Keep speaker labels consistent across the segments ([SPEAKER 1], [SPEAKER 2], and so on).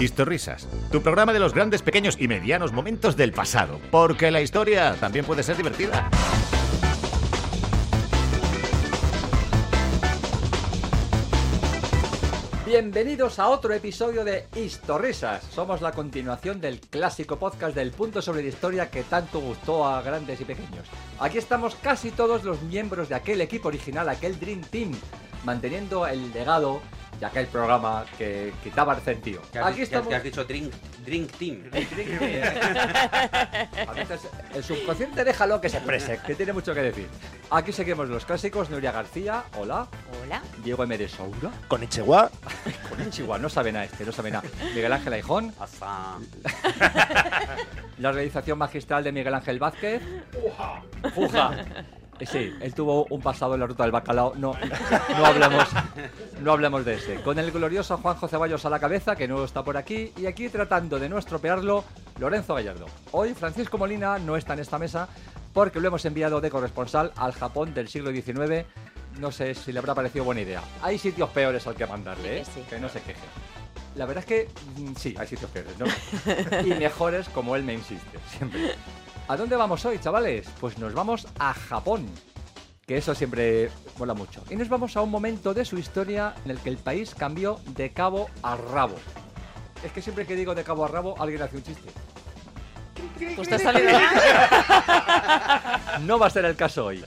[SPEAKER 1] Historrisas, tu programa de los grandes, pequeños y medianos momentos del pasado, porque la historia también puede ser divertida.
[SPEAKER 2] Bienvenidos a otro episodio de Historrisas. Somos la continuación del clásico podcast del punto sobre la historia que tanto gustó a grandes y pequeños. Aquí estamos casi todos los miembros de aquel equipo original, aquel Dream Team, manteniendo el legado de aquel programa que quitaba el sentido.
[SPEAKER 3] Que has,
[SPEAKER 2] Aquí
[SPEAKER 3] que
[SPEAKER 2] estamos.
[SPEAKER 3] que has dicho Drink, drink Team.
[SPEAKER 2] A veces el subconsciente déjalo que se exprese, que tiene mucho que decir. Aquí seguimos los clásicos, Nuria García, hola.
[SPEAKER 4] Hola.
[SPEAKER 2] Diego M. de Soura.
[SPEAKER 5] Con Ichigua,
[SPEAKER 2] Con Chihuahua, no sabe nada este, no sabe nada. Miguel Ángel Aijón. La realización magistral de Miguel Ángel Vázquez. ¡Fuja! Eh, Sí, él tuvo un pasado en la ruta del bacalao. No, no hablemos, no hablemos de ese. Con el glorioso Juanjo Ceballos a la cabeza, que no está por aquí, y aquí tratando de no estropearlo, Lorenzo Gallardo. Hoy Francisco Molina no está en esta mesa porque lo hemos enviado de corresponsal al Japón del siglo XIX. No sé si le habrá parecido buena idea. Hay sitios peores al que mandarle, ¿eh?
[SPEAKER 4] Sí que sí.
[SPEAKER 2] que no se queje. La verdad es que mm, sí, hay sitios peores, ¿no? y mejores como él me insiste, siempre. ¿A dónde vamos hoy, chavales? Pues nos vamos a Japón, que eso siempre mola mucho. Y nos vamos a un momento de su historia en el que el país cambió de cabo a rabo. Es que siempre que digo de cabo a rabo, alguien hace un chiste.
[SPEAKER 4] Pues te ha salido mal.
[SPEAKER 2] No va a ser el caso hoy.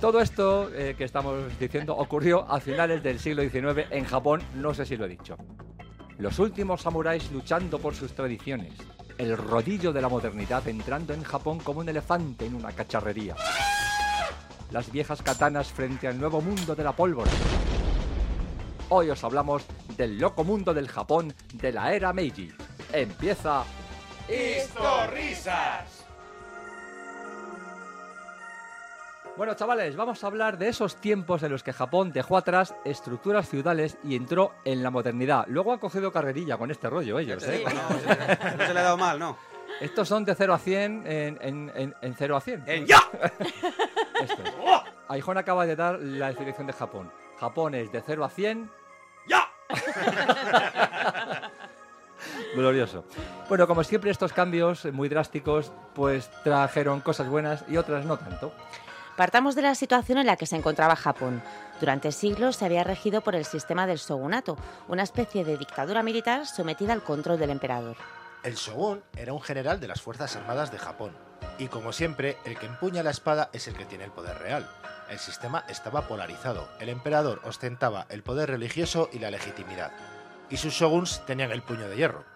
[SPEAKER 2] Todo esto eh, que estamos diciendo ocurrió a finales del siglo XIX en Japón, no sé si lo he dicho. Los últimos samuráis luchando por sus tradiciones. El rodillo de la modernidad entrando en Japón como un elefante en una cacharrería. Las viejas katanas frente al nuevo mundo de la pólvora. Hoy os hablamos del loco mundo del Japón de la era Meiji. Empieza Bueno, chavales, vamos a hablar de esos tiempos en los que Japón dejó atrás estructuras feudales y entró en la modernidad. Luego han cogido carrerilla con este rollo ellos, ¿eh?
[SPEAKER 3] No, no se le ha dado mal, ¿no.
[SPEAKER 2] Estos son de 0 a 100 en, en, en, en 0 a 100.
[SPEAKER 3] En ya.
[SPEAKER 2] Esto es. Aijón acaba de dar la definición de Japón. Japón es de 0 a 100.
[SPEAKER 3] ¡Ya!
[SPEAKER 2] Glorioso. Bueno, como siempre, estos cambios muy drásticos pues trajeron cosas buenas y otras no tanto.
[SPEAKER 4] Partamos de la situación en la que se encontraba Japón. Durante siglos se había regido por el sistema del shogunato, una especie de dictadura militar sometida al control del emperador.
[SPEAKER 5] el shogun era un general de las Fuerzas Armadas de Japón. Y como siempre, el que empuña la espada es el que tiene el poder real. El sistema estaba polarizado. El emperador ostentaba el poder religioso y la legitimidad. Y sus shoguns tenían el puño de hierro.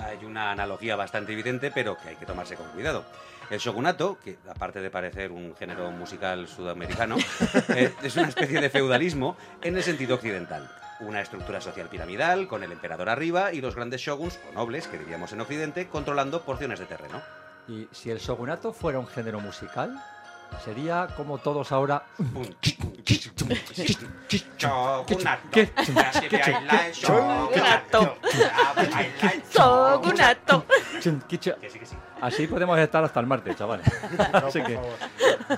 [SPEAKER 3] Hay una analogía bastante evidente, pero que hay que tomarse con cuidado. El shogunato, que aparte de parecer un género musical sudamericano, eh, es una especie de feudalismo en el sentido occidental. Una estructura social piramidal, con el emperador arriba y los grandes shoguns, o nobles, que diríamos en Occidente, controlando porciones de terreno.
[SPEAKER 2] Y si el shogunato fuera un género musical, sería como todos ahora. Así podemos estar hasta el martes, chavales. Así que,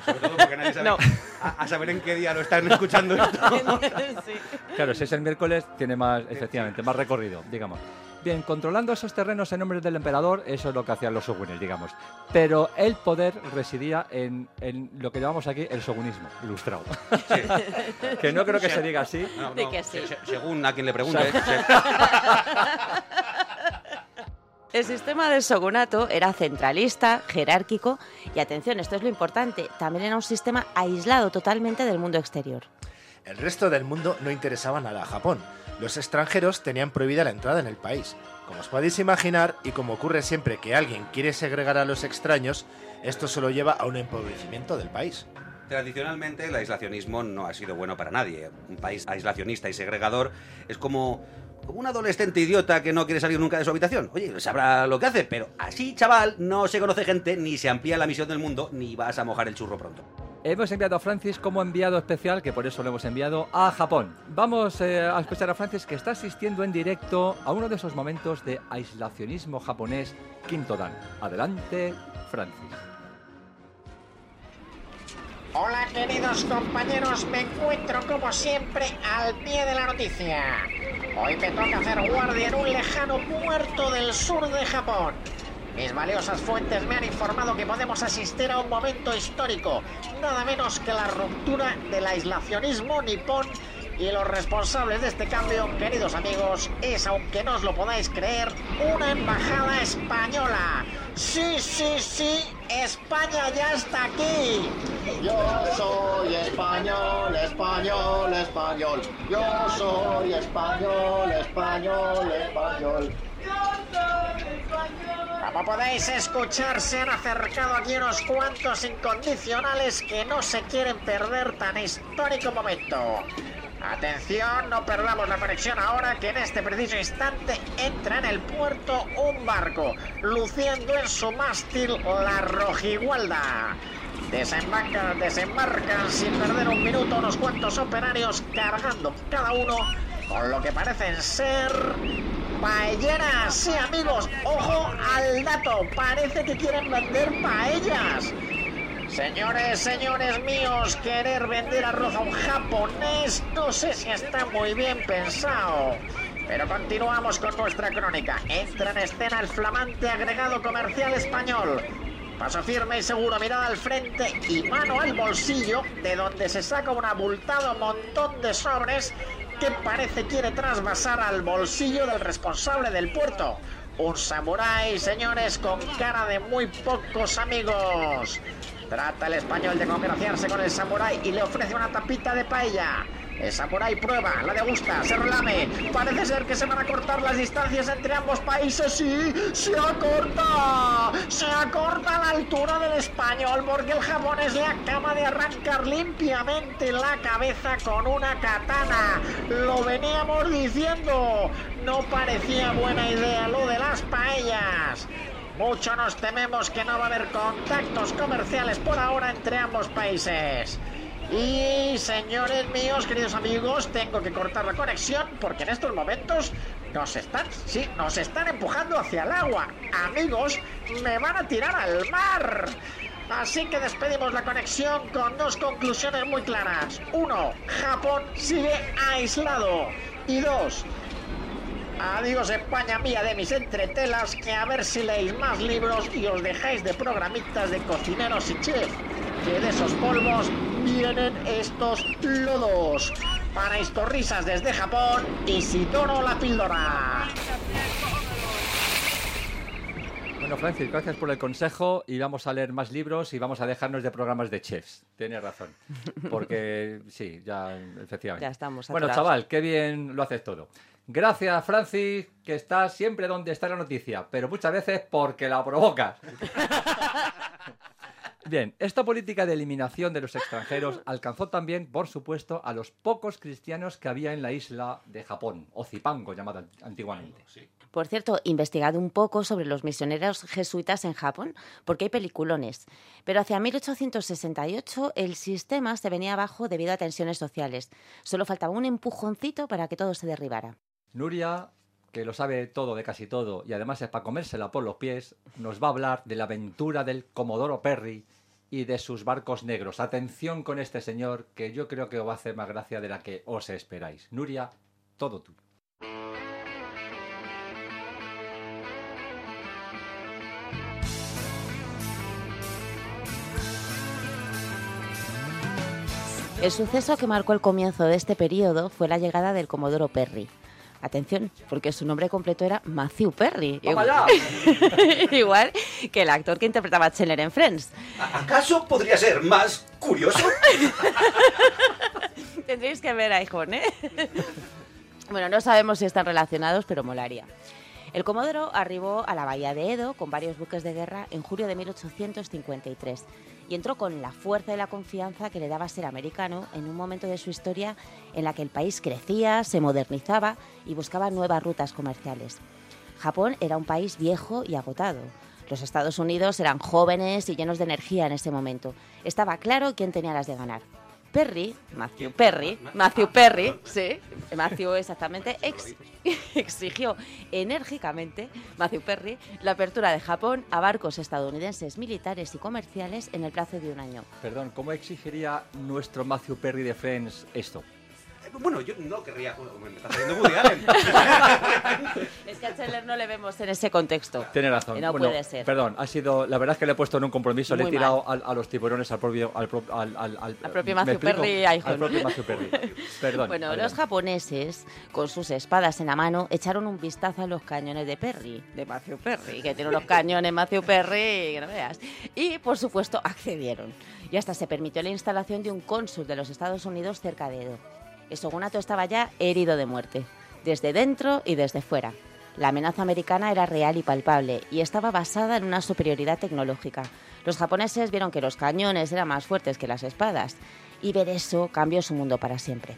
[SPEAKER 3] Sobre todo porque nadie sabe
[SPEAKER 4] No.
[SPEAKER 3] a, a saber en qué día lo están escuchando esto.
[SPEAKER 4] Sí.
[SPEAKER 2] claro, si es el miércoles, tiene más, efectivamente, más recorrido, digamos. Bien, controlando esos terrenos en nombre del emperador, eso es lo que hacían los shogunes, digamos. Pero el poder residía en, en lo que llamamos aquí el shogunismo, ilustrado. que no creo que se diga así.
[SPEAKER 3] No,
[SPEAKER 4] De
[SPEAKER 3] no,
[SPEAKER 4] que sí.
[SPEAKER 3] se- se- según a quien le pregunte.
[SPEAKER 4] El sistema del shogunato era centralista, jerárquico y atención, esto es lo importante, también era un sistema aislado totalmente del mundo exterior.
[SPEAKER 5] El resto del mundo no interesaba nada a Japón. Los extranjeros tenían prohibida la entrada en el país. Como os podéis imaginar, y como ocurre siempre que alguien quiere segregar a los extraños, esto solo lleva a un empobrecimiento del país.
[SPEAKER 3] Tradicionalmente el aislacionismo no ha sido bueno para nadie. Un país aislacionista y segregador es como, como un adolescente idiota que no quiere salir nunca de su habitación. Oye, sabrá lo que hace, pero así, chaval, no se conoce gente, ni se amplía la misión del mundo, ni vas a mojar el churro pronto.
[SPEAKER 2] Hemos enviado a Francis como enviado especial, que por eso lo hemos enviado a Japón. Vamos eh, a escuchar a Francis que está asistiendo en directo a uno de esos momentos de aislacionismo japonés quinto dan. Adelante, Francis.
[SPEAKER 6] Hola queridos compañeros, me encuentro como siempre al pie de la noticia. Hoy me toca hacer guardia en un lejano puerto del sur de Japón. Mis valiosas fuentes me han informado que podemos asistir a un momento histórico, nada menos que la ruptura del aislacionismo nipón y los responsables de este cambio, queridos amigos, es, aunque no os lo podáis creer, una embajada española. Sí, sí, sí, España ya está aquí.
[SPEAKER 7] Yo soy español, español, español. Yo soy español, español, español.
[SPEAKER 6] Como podéis escuchar, se han acercado aquí unos cuantos incondicionales que no se quieren perder tan histórico momento. Atención, no perdamos la conexión ahora que en este preciso instante entra en el puerto un barco, luciendo en su mástil la rojigualda. Desembarcan, desembarcan sin perder un minuto unos cuantos operarios cargando cada uno con lo que parecen ser paelleras. Sí, amigos, ojo al dato, parece que quieren vender paellas. Señores, señores míos, querer vender arroz a un japonés no sé si está muy bien pensado. Pero continuamos con nuestra crónica. Entra en escena el flamante agregado comercial español. Paso firme y seguro, mirada al frente y mano al bolsillo, de donde se saca un abultado montón de sobres que parece quiere trasvasar al bolsillo del responsable del puerto. Un samurái, señores, con cara de muy pocos amigos. Trata el español de congraciarse con el samurái y le ofrece una tapita de paella. El samurái prueba, la degusta, se relame. Parece ser que se van a cortar las distancias entre ambos países. Sí, se acorta. Se acorta la altura del español porque el japonés le acaba de arrancar limpiamente la cabeza con una katana. Lo veníamos diciendo. No parecía buena idea lo de las paellas. Mucho nos tememos que no va a haber contactos comerciales por ahora entre ambos países. Y señores míos, queridos amigos, tengo que cortar la conexión porque en estos momentos nos están, sí, nos están empujando hacia el agua. Amigos, me van a tirar al mar. Así que despedimos la conexión con dos conclusiones muy claras. Uno, Japón sigue aislado. Y dos, Adiós España mía de mis entretelas, que a ver si leéis más libros y os dejáis de programitas de cocineros y chef, que de esos polvos vienen estos lodos. Para risas desde Japón, Isidoro la píldora.
[SPEAKER 2] Bueno, Francis, gracias por el consejo y vamos a leer más libros y vamos a dejarnos de programas de chefs. Tienes razón. Porque sí, ya, efectivamente.
[SPEAKER 4] Ya estamos.
[SPEAKER 2] Bueno, chaval, qué bien lo haces todo. Gracias, Francis, que estás siempre donde está la noticia, pero muchas veces porque la provocas. Bien, esta política de eliminación de los extranjeros alcanzó también, por supuesto, a los pocos cristianos que había en la isla de Japón, o Zipango llamada antiguamente.
[SPEAKER 4] Por cierto, investigado un poco sobre los misioneros jesuitas en Japón, porque hay peliculones. Pero hacia 1868 el sistema se venía abajo debido a tensiones sociales. Solo faltaba un empujoncito para que todo se derribara.
[SPEAKER 2] Nuria, que lo sabe todo de casi todo y además es para comérsela por los pies, nos va a hablar de la aventura del Comodoro Perry y de sus barcos negros. Atención con este señor, que yo creo que os va a hacer más gracia de la que os esperáis. Nuria, todo tú.
[SPEAKER 4] El suceso que marcó el comienzo de este periodo fue la llegada del Comodoro Perry. Atención, porque su nombre completo era Matthew Perry.
[SPEAKER 2] ¡Vamos allá!
[SPEAKER 4] Igual que el actor que interpretaba a Chandler en Friends.
[SPEAKER 3] ¿Acaso podría ser más curioso?
[SPEAKER 4] Tendréis que ver a Ijón, ¿eh? bueno, no sabemos si están relacionados, pero molaría. El Comodoro arribó a la bahía de Edo con varios buques de guerra en julio de 1853 y entró con la fuerza y la confianza que le daba ser americano en un momento de su historia en la que el país crecía, se modernizaba y buscaba nuevas rutas comerciales. Japón era un país viejo y agotado. Los Estados Unidos eran jóvenes y llenos de energía en ese momento. Estaba claro quién tenía las de ganar. Perry, Matthew Perry, Matthew Perry, sí, Matthew exactamente, ex- exigió enérgicamente, Matthew Perry, la apertura de Japón a barcos estadounidenses militares y comerciales en el plazo de un año.
[SPEAKER 2] Perdón, ¿cómo exigiría nuestro Matthew Perry de Friends esto?
[SPEAKER 3] Bueno, yo no querría... Me está saliendo Woody Allen.
[SPEAKER 4] Es que a Scheller no le vemos en ese contexto.
[SPEAKER 2] Tiene razón.
[SPEAKER 4] No
[SPEAKER 2] Bueno,
[SPEAKER 4] puede ser.
[SPEAKER 2] Perdón, ha sido. La verdad es que le he puesto en un compromiso, le he tirado al- a, los tiburones al propio. Al, pro- al, al, al-
[SPEAKER 4] Al propio
[SPEAKER 2] ¿me
[SPEAKER 4] Matthew? Perry.
[SPEAKER 2] Al propio Matthew Perry. Perdón.
[SPEAKER 4] Bueno, los japoneses, con sus espadas en la mano, echaron un vistazo a los cañones de Perry, de Matthew Perry, que tiene unos cañones Matthew Perry, que no veas. Y, por supuesto, accedieron. Y hasta se permitió la instalación de un cónsul de los Estados Unidos cerca de Edo. El shogunato estaba ya herido de muerte, desde dentro y desde fuera. La amenaza americana era real y palpable y estaba basada en una superioridad tecnológica. Los japoneses vieron que los cañones eran más fuertes que las espadas y ver eso cambió su mundo para siempre.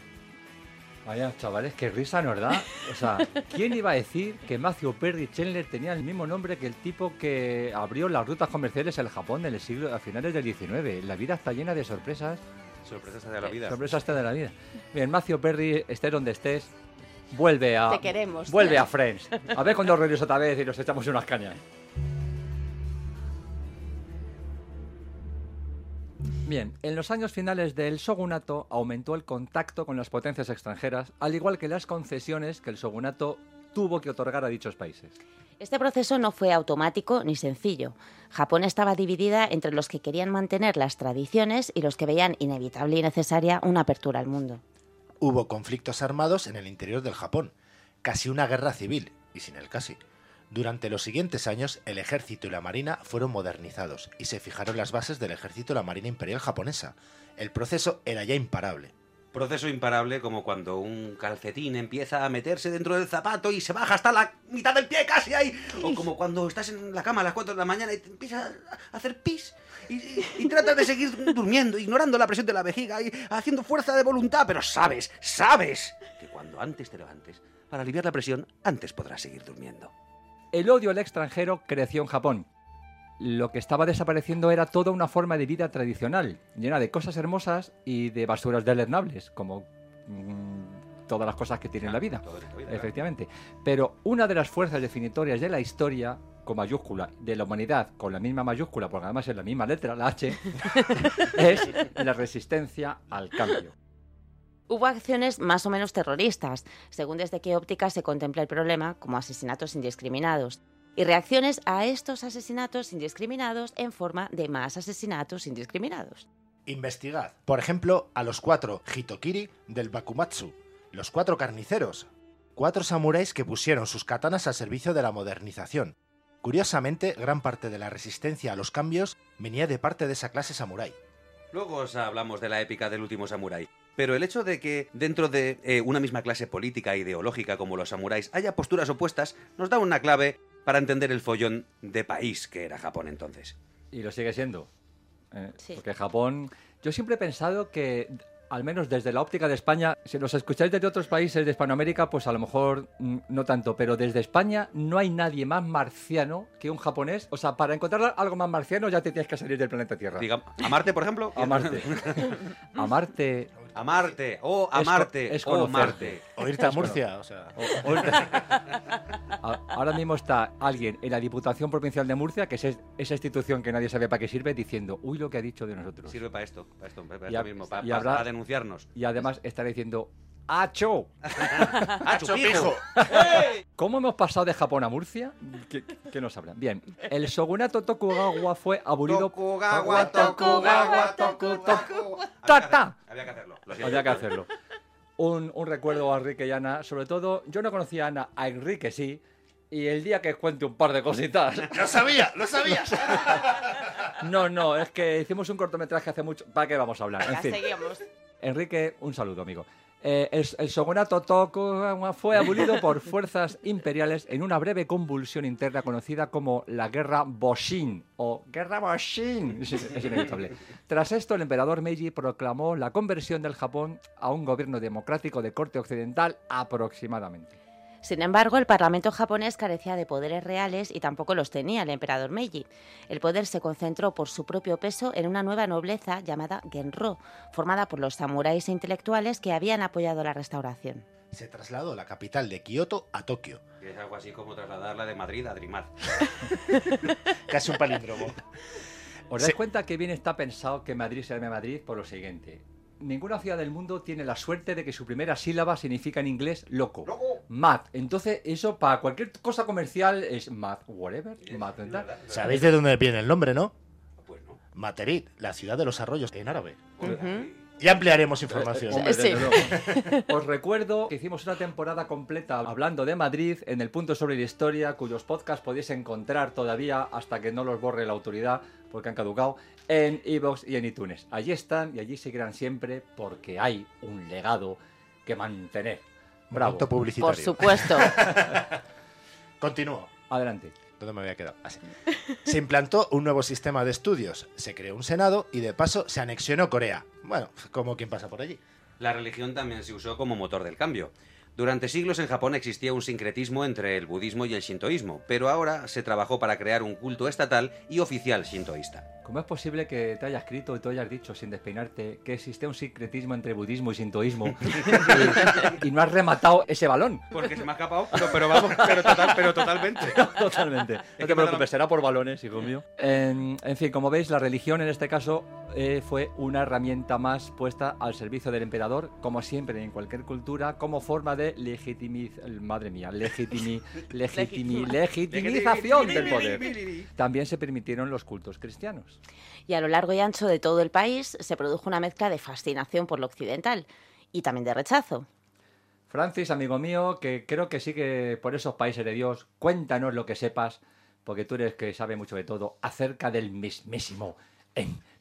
[SPEAKER 2] Vaya, chavales, qué risa, ¿no verdad? O sea, ¿quién iba a decir que Matthew Perry Chandler tenía el mismo nombre que el tipo que abrió las rutas comerciales el Japón en el siglo, a finales del XIX? La vida está llena de sorpresas.
[SPEAKER 3] Sorpresas de la vida.
[SPEAKER 2] Sorpresas está de la vida. Bien, Matthew Perry, estés donde estés, vuelve a.
[SPEAKER 4] Te queremos.
[SPEAKER 2] Vuelve a Friends. A ver cuando regreso otra vez y nos echamos unas cañas. Bien, en los años finales del shogunato aumentó el contacto con las potencias extranjeras, al igual que las concesiones que el shogunato tuvo que otorgar a dichos países.
[SPEAKER 4] Este proceso no fue automático ni sencillo. Japón estaba dividida entre los que querían mantener las tradiciones y los que veían inevitable y necesaria una apertura al mundo.
[SPEAKER 5] Hubo conflictos armados en el interior del Japón, casi una guerra civil, y sin el casi. Durante los siguientes años, el ejército y la marina fueron modernizados y se fijaron las bases del ejército y la marina imperial japonesa. El proceso era ya imparable.
[SPEAKER 3] Proceso imparable como cuando un calcetín empieza a meterse dentro del zapato y se baja hasta la mitad del pie casi ahí. O como cuando estás en la cama a las 4 de la mañana y te empiezas a hacer pis y, y- y tratas de seguir durmiendo, ignorando la presión de la vejiga y haciendo fuerza de voluntad. Pero sabes, sabes que cuando antes te levantes, para aliviar la presión, antes podrás seguir durmiendo.
[SPEAKER 2] El odio al extranjero creció en Japón. Lo que estaba desapareciendo era toda una forma de vida tradicional, llena de cosas hermosas y de basuras deleznables, como mm, todas las cosas que tiene la vida.
[SPEAKER 3] Claro.
[SPEAKER 2] Efectivamente. Pero una de las fuerzas definitorias de la historia, con mayúscula, de la humanidad, con la misma mayúscula, porque además es la misma letra, la H, es la resistencia al cambio.
[SPEAKER 4] Hubo acciones más o menos terroristas, según desde qué óptica se contempla el problema, como asesinatos indiscriminados, y reacciones a estos asesinatos indiscriminados en forma de más asesinatos indiscriminados.
[SPEAKER 5] Investigad, por ejemplo, a los cuatro Hitokiri del Bakumatsu, los cuatro carniceros, cuatro samuráis que pusieron sus katanas al servicio de la modernización. Curiosamente, gran parte de la resistencia a los cambios venía de parte de esa clase samurái.
[SPEAKER 3] Luego os hablamos de la épica del último samurái. Pero el hecho de que dentro de eh, una misma clase política e ideológica como los samuráis haya posturas opuestas nos da una clave para entender el follón de país que era Japón entonces.
[SPEAKER 2] Y lo sigue siendo. Eh,
[SPEAKER 4] Sí.
[SPEAKER 2] Porque Japón. Yo siempre he pensado que, al menos desde la óptica de España, si los escucháis desde otros países de Hispanoamérica, pues a lo mejor mm, no tanto, pero desde España no hay nadie más marciano que un japonés. O sea, para encontrar algo más marciano ya te tienes que salir del planeta Tierra.
[SPEAKER 3] Diga, ¿A Marte, por ejemplo?
[SPEAKER 2] A Marte. a Marte.
[SPEAKER 3] A Marte, o a Marte,
[SPEAKER 2] es
[SPEAKER 3] o. Marte.
[SPEAKER 5] O irte a Murcia, o sea.
[SPEAKER 2] o- o- A- Ahora mismo está alguien en la Diputación Provincial de Murcia, que es es- esa institución que nadie sabe para qué sirve, diciendo, uy, lo que ha dicho de nosotros.
[SPEAKER 3] Sirve para esto, para esto, para
[SPEAKER 2] Y
[SPEAKER 3] esto mismo, para,
[SPEAKER 2] y habrá-
[SPEAKER 3] para denunciarnos.
[SPEAKER 2] Y además estará diciendo, ¡Acho!
[SPEAKER 3] ¡Ah, chupijo!
[SPEAKER 2] ¿Cómo hemos pasado de Japón a Murcia? ¿Qué, qué nos hablan? Bien, el shogunato Tokugawa fue abolido...
[SPEAKER 3] Tokugawa, Tokugawa, Toku, Toku.
[SPEAKER 2] ¡Ta, ta!
[SPEAKER 3] Había que hacerlo.
[SPEAKER 2] Había que hacerlo. Un, un recuerdo a Enrique y Ana, sobre todo, yo no conocía a Ana, a Enrique sí, y el día que os cuente un par de cositas...
[SPEAKER 5] ¡Lo sabía! ¡Lo sabía!
[SPEAKER 2] No, no, es que hicimos un cortometraje hace mucho... ¿Para qué vamos a hablar? En fin.
[SPEAKER 4] seguimos.
[SPEAKER 2] Enrique, un saludo, amigo. Eh, el, shogunato Tokugawa fue abolido por fuerzas imperiales en una breve convulsión interna conocida como la Guerra Boshin o Guerra Boshin. Es inevitable. Tras esto, el emperador Meiji proclamó la conversión del Japón a un gobierno democrático de corte occidental aproximadamente.
[SPEAKER 4] Sin embargo, el Parlamento japonés carecía de poderes reales y tampoco los tenía el emperador Meiji. El poder se concentró por su propio peso en una nueva nobleza llamada Genro, formada por los samuráis e intelectuales que habían apoyado la restauración.
[SPEAKER 5] Se trasladó la capital de Kioto a Tokio.
[SPEAKER 3] Es algo así como trasladarla de Madrid a Drimar.
[SPEAKER 5] Casi un palíndromo.
[SPEAKER 2] ¿Os dais cuenta que bien está pensado que Madrid se llame Madrid por lo siguiente? Ninguna ciudad del mundo tiene la suerte de que su primera sílaba significa en inglés loco. Mad. Entonces, eso para cualquier cosa comercial es mad, whatever. Mad.
[SPEAKER 5] ¿Sabéis de dónde viene el nombre, no?
[SPEAKER 3] Pues no.
[SPEAKER 5] Materit, la ciudad de los arroyos en árabe. Ya ampliaremos información.
[SPEAKER 2] Hombre,
[SPEAKER 4] Sí.
[SPEAKER 2] Os recuerdo que hicimos una temporada completa hablando de Madrid en el punto sobre la historia, cuyos podcasts podéis encontrar todavía hasta que no los borre la autoridad, porque han caducado, en iVoox y en iTunes. Allí están y allí seguirán siempre porque hay un legado que mantener. Bravo.
[SPEAKER 4] Por supuesto.
[SPEAKER 5] Continúo.
[SPEAKER 2] Adelante.
[SPEAKER 5] ¿Dónde me había quedado? Así. Se implantó un nuevo sistema de estudios, se creó un senado y de paso se anexionó Corea. Bueno, como quien pasa por allí.
[SPEAKER 3] La religión también se usó como motor del cambio. Durante siglos en Japón existía un sincretismo entre el budismo y el shintoísmo, pero ahora se trabajó para crear un culto estatal y oficial shintoísta.
[SPEAKER 2] ¿Cómo es posible que te hayas escrito y te hayas dicho sin despeinarte que existe un sincretismo entre budismo y sintoísmo y, y no has rematado ese balón?
[SPEAKER 3] Porque se me ha escapado, pero, pero vamos, pero, total, pero totalmente.
[SPEAKER 2] Totalmente. No
[SPEAKER 3] que
[SPEAKER 2] te preocupes, será por balones, hijo mío. En, en fin, como veis, la religión en este caso eh, fue una herramienta más puesta al servicio del emperador, como siempre en cualquier cultura, como forma de legitimizar, madre mía, legitimi, legitimi, legitimización del poder. También se permitieron los cultos cristianos.
[SPEAKER 4] Y a lo largo y ancho de todo el país se produjo una mezcla de fascinación por lo occidental y también de rechazo.
[SPEAKER 2] Francis, amigo mío, que creo que sigue por esos países de Dios, cuéntanos lo que sepas, porque tú eres que sabe mucho de todo, acerca del mismísimo emperador.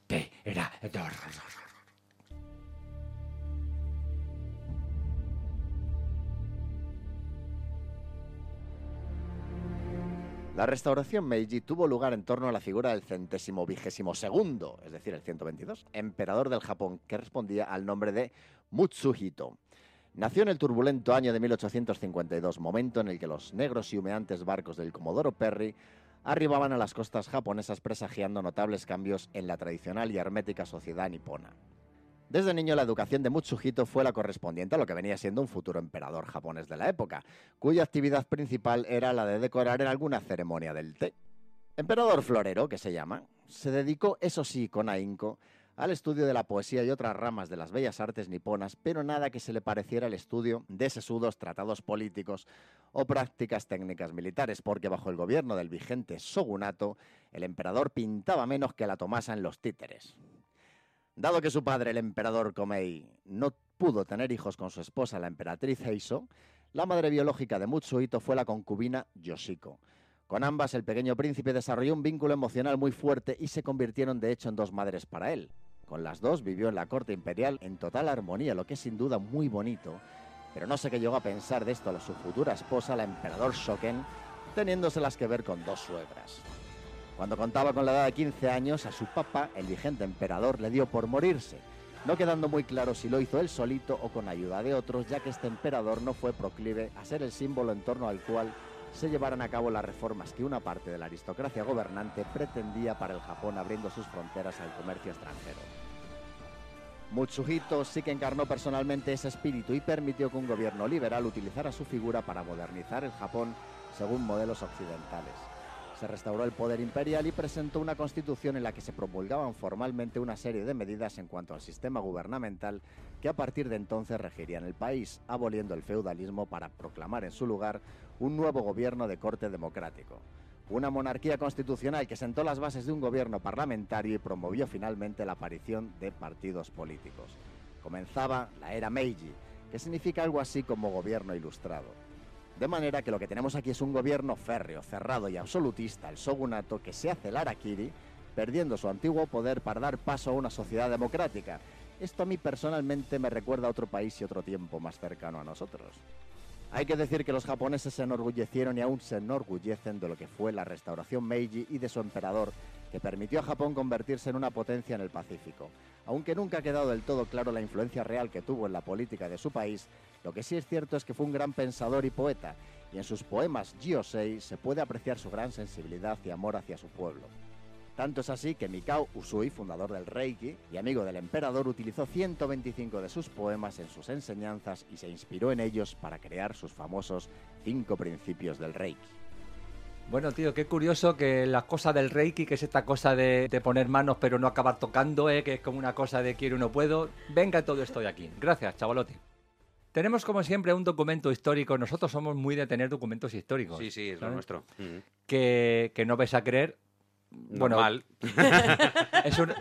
[SPEAKER 8] La restauración Meiji tuvo lugar en torno a la figura del centésimo vigésimo segundo, es decir, el 122, emperador del Japón, que respondía al nombre de Mutsuhito. Nació en el turbulento año de 1852, momento en el que los negros y humeantes barcos del Comodoro Perry arribaban a las costas japonesas presagiando notables cambios en la tradicional y hermética sociedad nipona. Desde niño la educación de Mutsuhito fue la correspondiente a lo que venía siendo un futuro emperador japonés de la época, cuya actividad principal era la de decorar en alguna ceremonia del té. Emperador florero, que se llama, se dedicó, eso sí, con ahínco, al estudio de la poesía y otras ramas de las bellas artes niponas, pero nada que se le pareciera al estudio de sesudos tratados políticos o prácticas técnicas militares, porque bajo el gobierno del vigente shogunato, el emperador pintaba menos que la tomasa en los títeres. Dado que su padre, el emperador Komei, no pudo tener hijos con su esposa, la emperatriz Heiso, la madre biológica de Mutsuhito fue la concubina Yoshiko. Con ambas, el pequeño príncipe desarrolló un vínculo emocional muy fuerte y se convirtieron de hecho en dos madres para él. Con las dos vivió en la corte imperial en total armonía, lo que es sin duda muy bonito, pero no sé qué llegó a pensar de esto a su futura esposa, la emperador Shoken, teniéndoselas que ver con dos suegras. Cuando contaba con la edad de 15 años, a su papá, el vigente emperador, le dio por morirse, no quedando muy claro si lo hizo él solito o con ayuda de otros, ya que este emperador no fue proclive a ser el símbolo en torno al cual se llevaran a cabo las reformas que una parte de la aristocracia gobernante pretendía para el Japón abriendo sus fronteras al comercio extranjero. Mutsuhito sí que encarnó personalmente ese espíritu y permitió que un gobierno liberal utilizara su figura para modernizar el Japón según modelos occidentales. Se restauró el poder imperial y presentó una constitución en la que se promulgaban formalmente una serie de medidas en cuanto al sistema gubernamental que a partir de entonces regirían el país, aboliendo el feudalismo para proclamar en su lugar un nuevo gobierno de corte democrático. Una monarquía constitucional que sentó las bases de un gobierno parlamentario y promovió finalmente la aparición de partidos políticos. Comenzaba la era Meiji, que significa algo así como gobierno ilustrado. De manera que lo que tenemos aquí es un gobierno férreo, cerrado y absolutista, el shogunato, que se hace el harakiri, perdiendo su antiguo poder para dar paso a una sociedad democrática, Esto a mí personalmente me recuerda a otro país y otro tiempo más cercano a nosotros. Hay que decir que los japoneses se enorgullecieron y aún se enorgullecen de lo que fue la restauración Meiji y de su emperador, que permitió a Japón convertirse en una potencia en el Pacífico. Aunque nunca ha quedado del todo claro la influencia real que tuvo en la política de su país, lo que sí es cierto es que fue un gran pensador y poeta, y en sus poemas Jiyosei se puede apreciar su gran sensibilidad y amor hacia su pueblo. Tanto es así que Mikao Usui, fundador del Reiki y amigo del emperador, utilizó 125 de sus poemas en sus enseñanzas y se inspiró en ellos para crear sus famosos cinco principios del Reiki.
[SPEAKER 2] Bueno, tío, qué curioso que la cosa del Reiki, que es esta cosa de, de poner manos pero no acabar tocando, ¿eh? que es como una cosa de quiero y no puedo, venga todo esto de aquí. Gracias, chavalote. Tenemos como siempre un documento histórico. Nosotros somos muy de tener documentos históricos.
[SPEAKER 3] Sí, sí, es lo nuestro. Mm.
[SPEAKER 2] Que, que no vais a creer. Bueno, es un,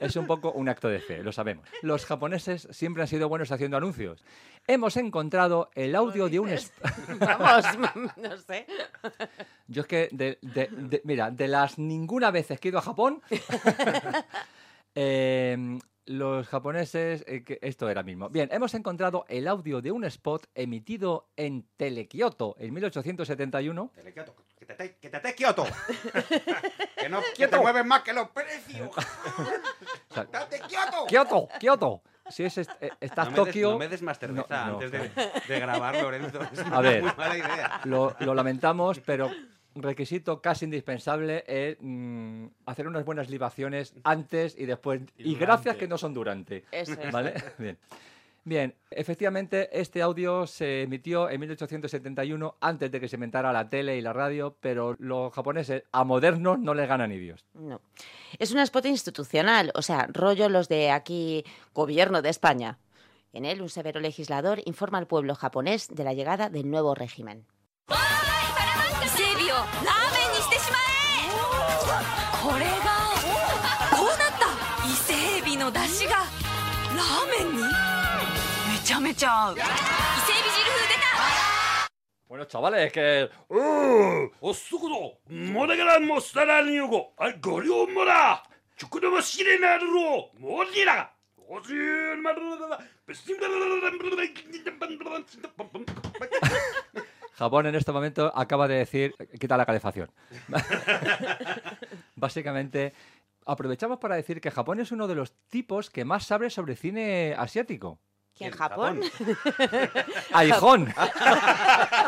[SPEAKER 2] es un poco un acto de fe, lo sabemos. Los japoneses siempre han sido buenos haciendo anuncios. Hemos encontrado el audio de un...
[SPEAKER 4] Vamos, no sé.
[SPEAKER 2] Yo es que, de, de- de- mira, de las ninguna veces que he ido a Japón, eh, los japoneses, eh, que esto era mismo. Bien, hemos encontrado el audio de un spot emitido en Telekioto en 1871.
[SPEAKER 3] Telequioto, que te, te- que te estés quieto. que no que
[SPEAKER 2] Quieto.
[SPEAKER 3] te mueves más que los precios. ¡Estate quieto!
[SPEAKER 2] Kioto, Kioto. Si es, est- eh, estás
[SPEAKER 3] no me des-
[SPEAKER 2] Tokio,
[SPEAKER 3] no me des más cerveza
[SPEAKER 2] No, no,
[SPEAKER 3] antes de, de grabar, Lorenzo. Es
[SPEAKER 2] A ver.
[SPEAKER 3] muy mala idea.
[SPEAKER 2] lo, lo lamentamos, pero requisito casi indispensable es mm, hacer unas buenas libaciones antes y después.
[SPEAKER 5] Y
[SPEAKER 2] Y, gracias que no son durante.
[SPEAKER 4] Eso es.
[SPEAKER 2] ¿Vale? Bien. Bien, efectivamente, este audio se emitió en 1871 antes de que se inventara la tele y la radio, pero los japoneses a modernos no les ganan ni Dios.
[SPEAKER 4] No. Es un spot institucional, o sea, rollo los de aquí, gobierno de España. En él, un severo legislador informa al pueblo japonés de la llegada del nuevo régimen.
[SPEAKER 9] ちゃめちゃ合う伊勢海老汁風出た
[SPEAKER 2] Bueno, chavales, que
[SPEAKER 10] おっそこどもだからもしたらによごあごりょうもらちょくでもしれなるろもりらおじゅうまるらべしんだらららららら
[SPEAKER 2] Japón en este momento acaba de decir, quita la calefacción. Básicamente, aprovechamos para decir que Japón es uno de los tipos que más sabe sobre cine asiático.
[SPEAKER 4] ¿Quién,
[SPEAKER 3] En
[SPEAKER 4] Japón?
[SPEAKER 2] ¡Aijón!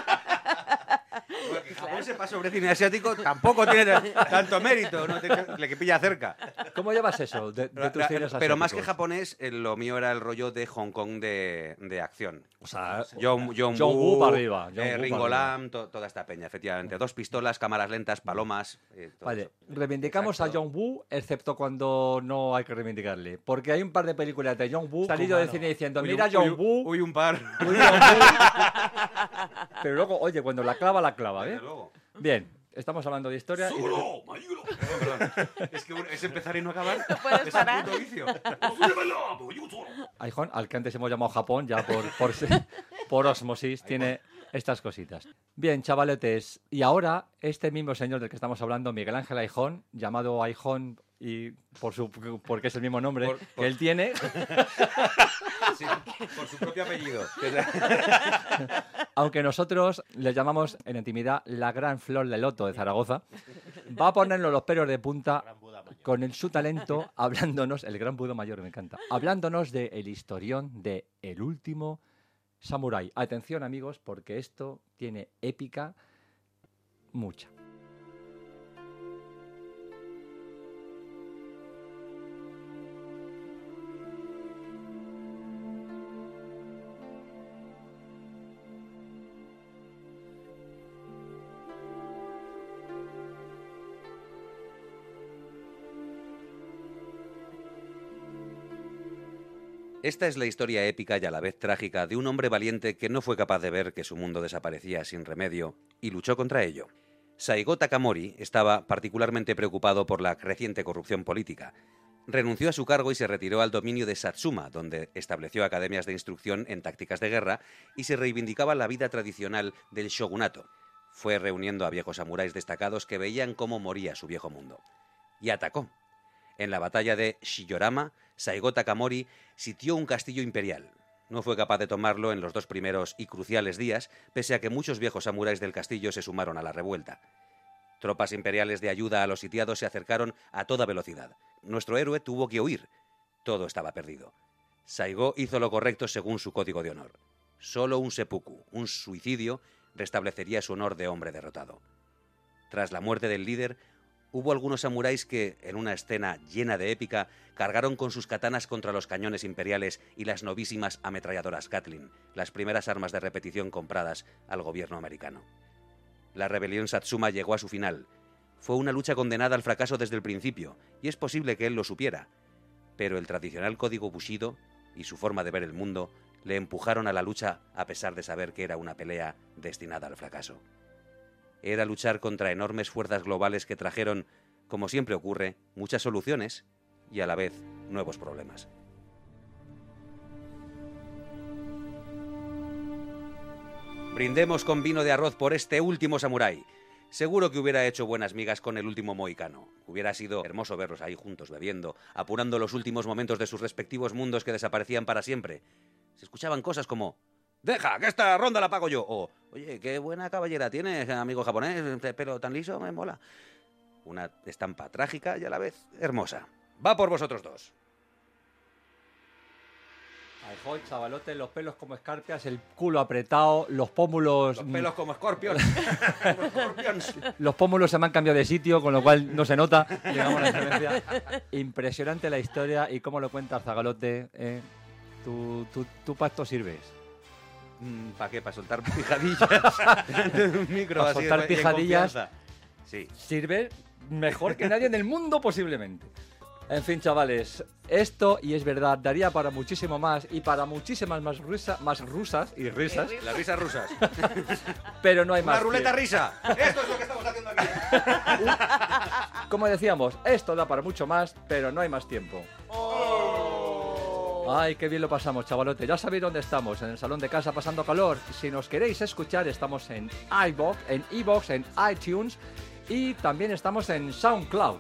[SPEAKER 3] Japón sepa sobre cine asiático tampoco tiene tanto mérito, no le que pilla cerca.
[SPEAKER 2] ¿Cómo llevas eso de, de tus cines
[SPEAKER 3] Pero más que japonés, eh, lo mío era el rollo de Hong Kong de, de acción.
[SPEAKER 2] O sea,
[SPEAKER 3] John, John,
[SPEAKER 2] John Woo
[SPEAKER 3] Woo,
[SPEAKER 2] para arriba, John
[SPEAKER 3] eh,
[SPEAKER 2] Woo
[SPEAKER 3] Ringo
[SPEAKER 2] para arriba.
[SPEAKER 3] Lam, to- toda esta peña, efectivamente. Dos pistolas, cámaras lentas, palomas. eh,
[SPEAKER 2] Vale,
[SPEAKER 3] eso.
[SPEAKER 2] reivindicamos a
[SPEAKER 3] Exacto.
[SPEAKER 2] John Woo, excepto cuando no hay que reivindicarle. Porque hay un par de películas de John Woo salido del cine diciendo,
[SPEAKER 3] Uy,
[SPEAKER 2] mira
[SPEAKER 3] uy,
[SPEAKER 2] John
[SPEAKER 3] uy,
[SPEAKER 2] Woo,
[SPEAKER 3] Uy, un par.
[SPEAKER 2] uy, John Woo". Pero luego, oye, cuando la clava, la clava, ¿eh?
[SPEAKER 3] Desde luego.
[SPEAKER 2] Bien, estamos hablando de historia.
[SPEAKER 3] ¡Mayuro! Es que es empezar y no acabar.
[SPEAKER 4] Puedes
[SPEAKER 3] es
[SPEAKER 4] parar.
[SPEAKER 3] Un puto vicio.
[SPEAKER 10] ¡Pues
[SPEAKER 2] Aijón, pues al que antes hemos llamado Japón, ya por, por, osmosis, tiene estas cositas. Bien, chavaletes, y ahora este mismo señor del que estamos hablando, Miguel Ángel Aijón, llamado Aijón y por su, porque es el mismo nombre
[SPEAKER 3] Por-
[SPEAKER 2] que
[SPEAKER 3] por-
[SPEAKER 2] él tiene,
[SPEAKER 3] Sí, por su propio apellido.
[SPEAKER 2] aunque nosotros le llamamos en intimidad la gran flor de loto de Zaragoza, va a ponernos los pelos de punta con el, su talento, hablándonos, el gran Budo Mayor me encanta, hablándonos de el historión de El último Samurai. Atención amigos, porque esto tiene épica mucha.
[SPEAKER 3] Esta es la historia épica y a la vez trágica de un hombre valiente que no fue capaz de ver que su mundo desaparecía sin remedio y luchó contra ello. Saigo Takamori estaba particularmente preocupado por la creciente corrupción política. Renunció a su cargo y se retiró al dominio de Satsuma, donde estableció academias de instrucción en tácticas de guerra y se reivindicaba la vida tradicional del shogunato. Fue reuniendo a viejos samuráis destacados que veían cómo moría su viejo mundo. Y atacó. En la batalla de Shiyorama Saigo Takamori sitió un castillo imperial. No fue capaz de tomarlo en los dos primeros y cruciales días, pese a que muchos viejos samuráis del castillo se sumaron a la revuelta. Tropas imperiales de ayuda a los sitiados se acercaron a toda velocidad. Nuestro héroe tuvo que huir. Todo estaba perdido. Saigo hizo lo correcto según su código de honor. Solo un seppuku, un suicidio, restablecería su honor de hombre derrotado. Tras la muerte del líder, hubo algunos samuráis que, en una escena llena de épica, cargaron con sus katanas contra los cañones imperiales y las novísimas ametralladoras Katlin, las primeras armas de repetición compradas al gobierno americano. La rebelión Satsuma llegó a su final. Fue una lucha condenada al fracaso desde el principio, y es posible que él lo supiera. Pero el tradicional código Bushido y su forma de ver el mundo le empujaron a la lucha a pesar de saber que era una pelea destinada al fracaso. Era luchar contra enormes fuerzas globales que trajeron, como siempre ocurre, muchas soluciones y a la vez nuevos problemas. Brindemos con vino de arroz por este último samurái. Seguro que hubiera hecho buenas migas con el último mohicano. Hubiera sido hermoso verlos ahí juntos bebiendo, apurando los últimos momentos de sus respectivos mundos que desaparecían para siempre. Se escuchaban cosas como Deja, que esta ronda la pago yo. O, oye, qué buena caballera tienes, amigo japonés, pelo tan liso, me mola. Una estampa trágica y a la vez hermosa. Va por vosotros dos.
[SPEAKER 2] Ay, chavalote, los pelos como escarpias, el culo apretado, los pómulos...
[SPEAKER 3] Los pelos como escorpión.
[SPEAKER 2] los pómulos se me han cambiado de sitio, con lo cual no se nota, digamos, la. Impresionante la historia y cómo lo cuentas, Zagalote. ¿eh? ¿Tu, tu, tu pacto sirves?
[SPEAKER 3] ¿Para qué? ¿Para soltar pijadillas? un micro
[SPEAKER 2] Para
[SPEAKER 3] así
[SPEAKER 2] soltar pijadillas.
[SPEAKER 3] Sí.
[SPEAKER 2] Sirve mejor que nadie en el mundo posiblemente. En fin, chavales, esto, y es verdad, daría para muchísimo más y para muchísimas más, rusa- más rusas y risas,
[SPEAKER 3] Las risas rusas.
[SPEAKER 2] pero no hay más.
[SPEAKER 3] Una ruleta
[SPEAKER 2] tiempo.
[SPEAKER 3] risa. Esto es lo que estamos haciendo aquí.
[SPEAKER 2] Como decíamos, esto da para mucho más, pero no hay más tiempo. Ay, qué bien lo pasamos, chavalote. Ya sabéis dónde estamos, en el salón de casa pasando calor. Si nos queréis escuchar, estamos en iVoox, en iVoox, en iTunes y también estamos en SoundCloud.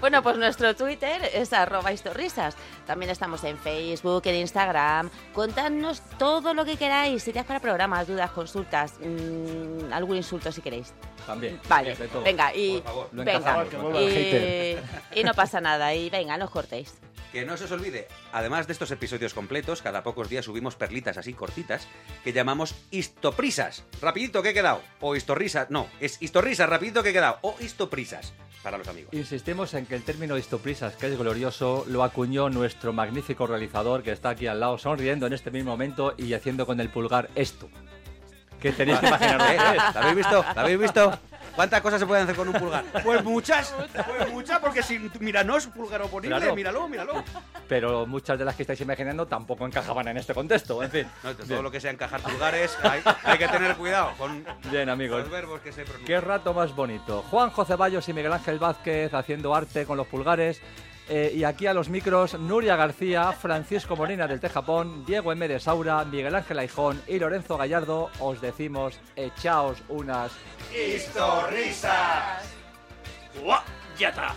[SPEAKER 4] Bueno, pues nuestro Twitter es arroba historrisas. También estamos en Facebook, en Instagram. Contadnos todo lo que queráis, ideas para programas, dudas, consultas, mm, algún insulto si queréis.
[SPEAKER 2] También.
[SPEAKER 4] Vale,
[SPEAKER 2] todo.
[SPEAKER 4] venga, y,
[SPEAKER 2] Por favor. Lo
[SPEAKER 4] venga,
[SPEAKER 2] encajamos, que vuelva el hater.
[SPEAKER 4] y, y no pasa nada, y venga, no os cortéis.
[SPEAKER 3] Que no se os olvide, además de estos episodios completos, cada pocos días subimos perlitas así cortitas que llamamos histoprisas. Rapidito que he quedado. O historrisas. No, es historrisas, rapidito que he quedado. O histoprisas para los amigos.
[SPEAKER 2] Insistimos en que el término histoprisas, que es glorioso, lo acuñó nuestro magnífico realizador que está aquí al lado, sonriendo en este mismo momento y haciendo con el pulgar esto. ¿Qué tenéis que imaginar?
[SPEAKER 3] ¿Eh? ¿La habéis visto? ¿La habéis visto? ¿Cuántas cosas se pueden hacer con un pulgar? Pues muchas, pues muchas, porque si, mira, no es un pulgar oponible,
[SPEAKER 2] Míralo.
[SPEAKER 3] míralo, míralo.
[SPEAKER 2] Pero muchas de las que estáis imaginando tampoco encajaban en este contexto, en fin.
[SPEAKER 3] No, todo
[SPEAKER 2] Bien.
[SPEAKER 3] lo que sea encajar pulgares, hay, hay que tener cuidado con
[SPEAKER 2] Bien, amigos.
[SPEAKER 3] los verbos que se pronuncian.
[SPEAKER 2] Qué rato más bonito. Juan José Ceballos y Miguel Ángel Vázquez haciendo arte con los pulgares. Eh, y aquí a los micros, Nuria García, Francisco Molina del Tejapón, Diego M. de Saura, Miguel Ángel Aijón y Lorenzo Gallardo, os decimos, echaos unas
[SPEAKER 10] ¡Historrisas! ¡Guau! ¡Ya está!